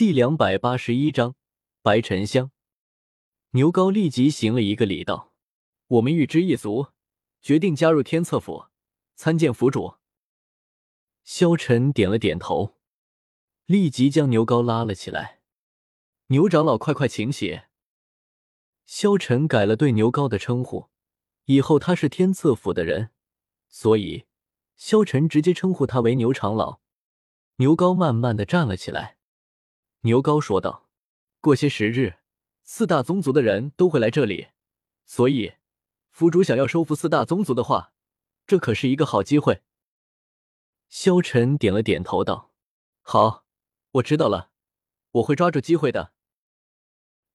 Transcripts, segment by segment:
第两百八十一章白沉香。牛皋立即行了一个礼，道：“我们玉之一族决定加入天策府，参见府主。”萧晨点了点头，立即将牛皋拉了起来。牛长老，快快请起。萧晨改了对牛皋的称呼，以后他是天策府的人，所以萧晨直接称呼他为牛长老。牛皋慢慢的站了起来。牛皋说道：“过些时日，四大宗族的人都会来这里，所以府主想要收服四大宗族的话，这可是一个好机会。”萧晨点了点头，道：“好，我知道了，我会抓住机会的。”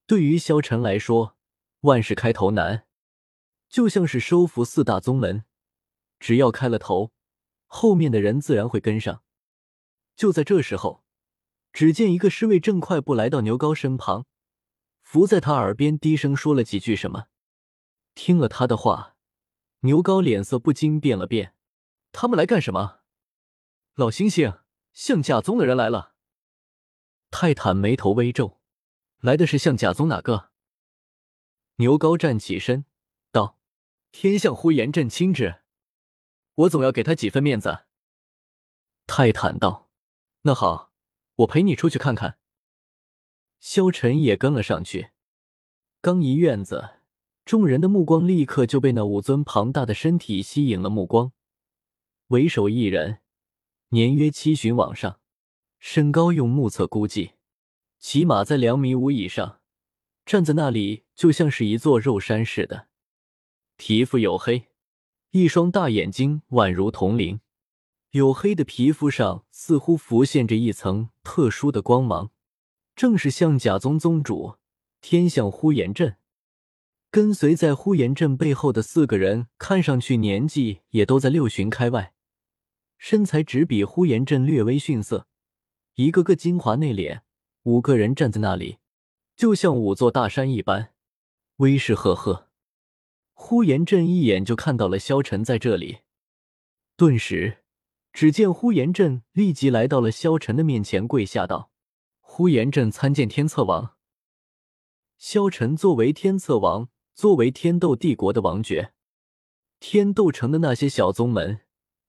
对于萧晨来说，万事开头难，就像是收服四大宗门，只要开了头，后面的人自然会跟上。就在这时候，只见一个侍卫正快步来到牛皋身旁，伏在他耳边低声说了几句什么。听了他的话，牛皋脸色不禁变了变。他们来干什么？老猩猩，象甲宗的人来了。泰坦眉头微皱，来的是象甲宗哪个？牛皋站起身道：“天象呼延震亲至，我总要给他几分面子。”泰坦道：“那好，我陪你出去看看。”萧晨也跟了上去。刚一院子，众人的目光立刻就被那五尊庞大的身体吸引了目光。为首一人。年约七旬往上，身高用目测估计，起码在两米五以上。站在那里就像是一座肉山似的，皮肤黝黑，一双大眼睛宛如铜铃，黝黑的皮肤上似乎浮现着一层特殊的光芒，正是象甲宗宗主天象呼延震。跟随在呼延震背后的四个人，看上去年纪也都在六旬开外。身材只比呼延震略微逊色，一个个精华内敛。五个人站在那里，就像五座大山一般，威势赫赫。呼延震一眼就看到了萧晨在这里，顿时，只见呼延震立即来到了萧晨的面前，跪下道：“呼延震参见天策王。”萧晨作为天策王，作为天斗帝国的王爵，天斗城的那些小宗门。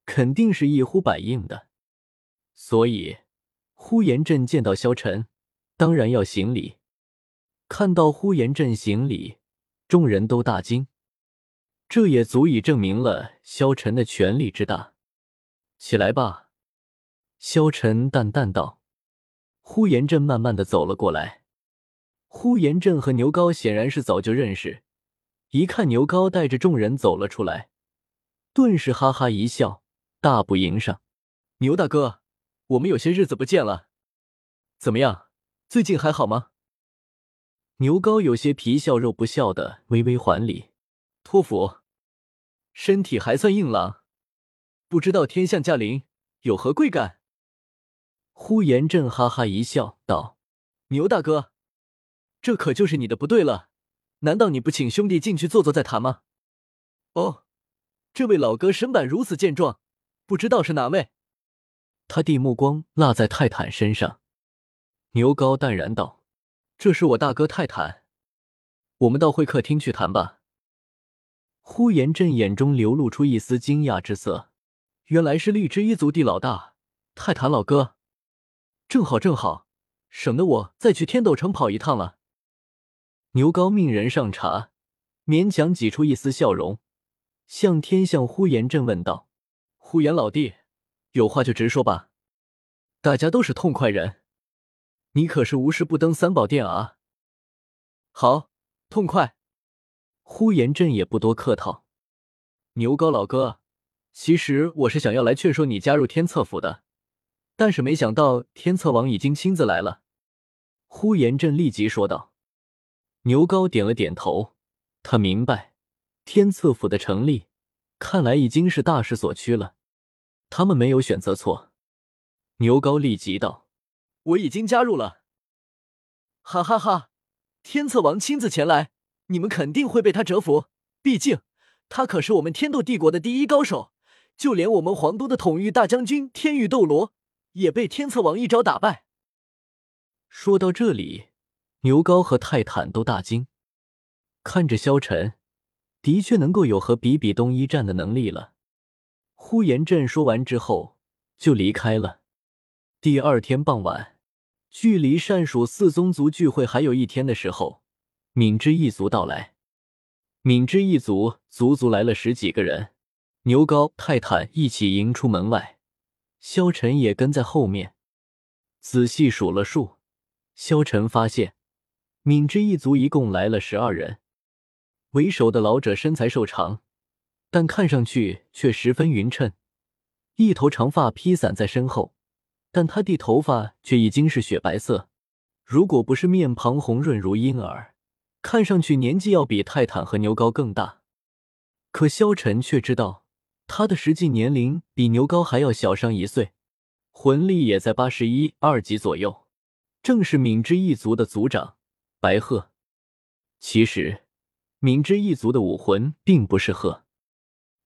肯定是一呼百应的，所以呼延震见到萧晨，当然要行礼。看到呼延震行礼，众人都大惊，这也足以证明了萧晨的权力之大。起来吧，萧晨淡淡道。呼延震慢慢的走了过来。呼延震和牛皋显然是早就认识，一看牛皋带着众人走了出来，顿时哈哈一笑。大步迎上，牛大哥，我们有些日子不见了，怎么样？最近还好吗？牛皋有些皮笑肉不笑的微微还礼，托福，身体还算硬朗，不知道天象驾临，有何贵干？呼延震哈哈一笑，道：“牛大哥，这可就是你的不对了，难道你不请兄弟进去坐坐再谈吗？”哦，这位老哥身板如此健壮。不知道是哪位？他弟目光落在泰坦身上。牛高淡然道：“这是我大哥泰坦，我们到会客厅去谈吧。”呼延震眼中流露出一丝惊讶之色，原来是荔枝一族地老大泰坦老哥，正好正好，省得我再去天斗城跑一趟了。牛皋命人上茶，勉强挤出一丝笑容，向天象呼延震问道。呼延老弟，有话就直说吧，大家都是痛快人，你可是无事不登三宝殿啊。好，痛快。呼延震也不多客套。牛皋老哥，其实我是想要来劝说你加入天策府的，但是没想到天策王已经亲自来了。呼延震立即说道。牛皋点了点头，他明白天策府的成立，看来已经是大势所趋了。他们没有选择错。牛皋立即道：“我已经加入了。”哈哈哈！天策王亲自前来，你们肯定会被他折服。毕竟他可是我们天斗帝国的第一高手，就连我们皇都的统御大将军天域斗罗也被天策王一招打败。说到这里，牛皋和泰坦都大惊，看着萧晨，的确能够有和比比东一战的能力了。呼延震说完之后就离开了。第二天傍晚，距离单蜀四宗族聚会还有一天的时候，敏之一族到来。敏之一族足足来了十几个人，牛皋、泰坦一起迎出门外，萧晨也跟在后面。仔细数了数，萧晨发现，敏之一族一共来了十二人。为首的老者身材瘦长，但看上去却十分匀称，一头长发披散在身后。但他的头发却已经是雪白色，如果不是面庞红润如婴儿，看上去年纪要比泰坦和牛皋更大。可萧晨却知道，他的实际年龄比牛高还要小上一岁，魂力也在八十一二级左右，正是敏之一族的族长白鹤。其实，敏之一族的武魂并不是鹤，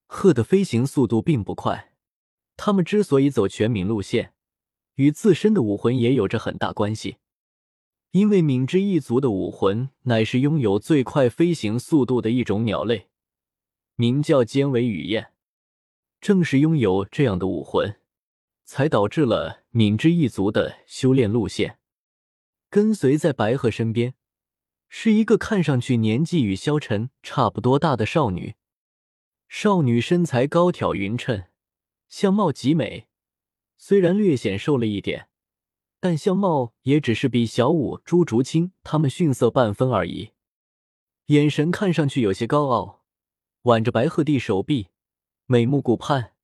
鹤的飞行速度并不快，他们之所以走全敏路线。与自身的武魂也有着很大关系，因为敏之一族的武魂乃是拥有最快飞行速度的一种鸟类，名叫尖尾羽燕。正是拥有这样的武魂，才导致了敏之一族的修炼路线。跟随在白鹤身边，是一个看上去年纪与萧晨差不多大的少女。少女身材高挑匀称，相貌极美。虽然略显瘦了一点，但相貌也只是比小舞、朱竹清他们逊色半分而已。眼神看上去有些高傲，挽着白鹤的手臂，美目顾盼，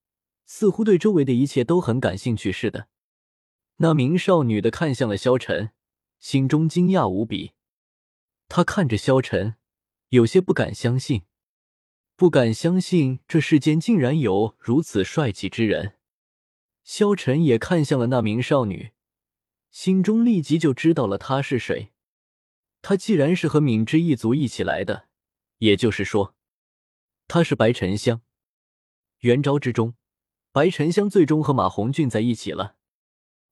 似乎对周围的一切都很感兴趣似的。那名少女的看向了萧晨，心中惊讶无比。她看着萧晨，有些不敢相信，不敢相信这世间竟然有如此帅气之人。萧晨也看向了那名少女，心中立即就知道了她是谁。她既然是和敏之一族一起来的，也就是说，她是白沉香。元朝之中，白沉香最终和马红俊在一起了，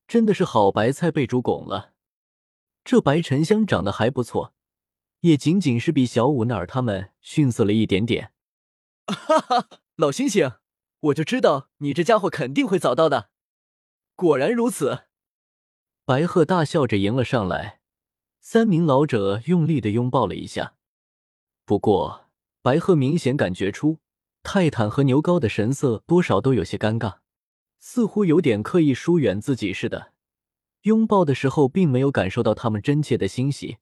真的是好白菜被猪拱了。这白沉香长得还不错，也仅仅是比小五那儿他们逊色了一点点。哈哈，老猩猩。我就知道你这家伙肯定会早到的，果然如此。白鹤大笑着迎了上来，三名老者用力的拥抱了一下。不过，白鹤明显感觉出泰坦和牛皋的神色多少都有些尴尬，似乎有点刻意疏远自己似的。拥抱的时候，并没有感受到他们真切的欣喜。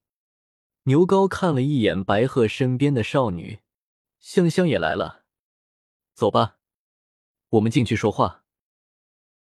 牛皋看了一眼白鹤身边的少女，香香也来了，走吧。我们进去说话。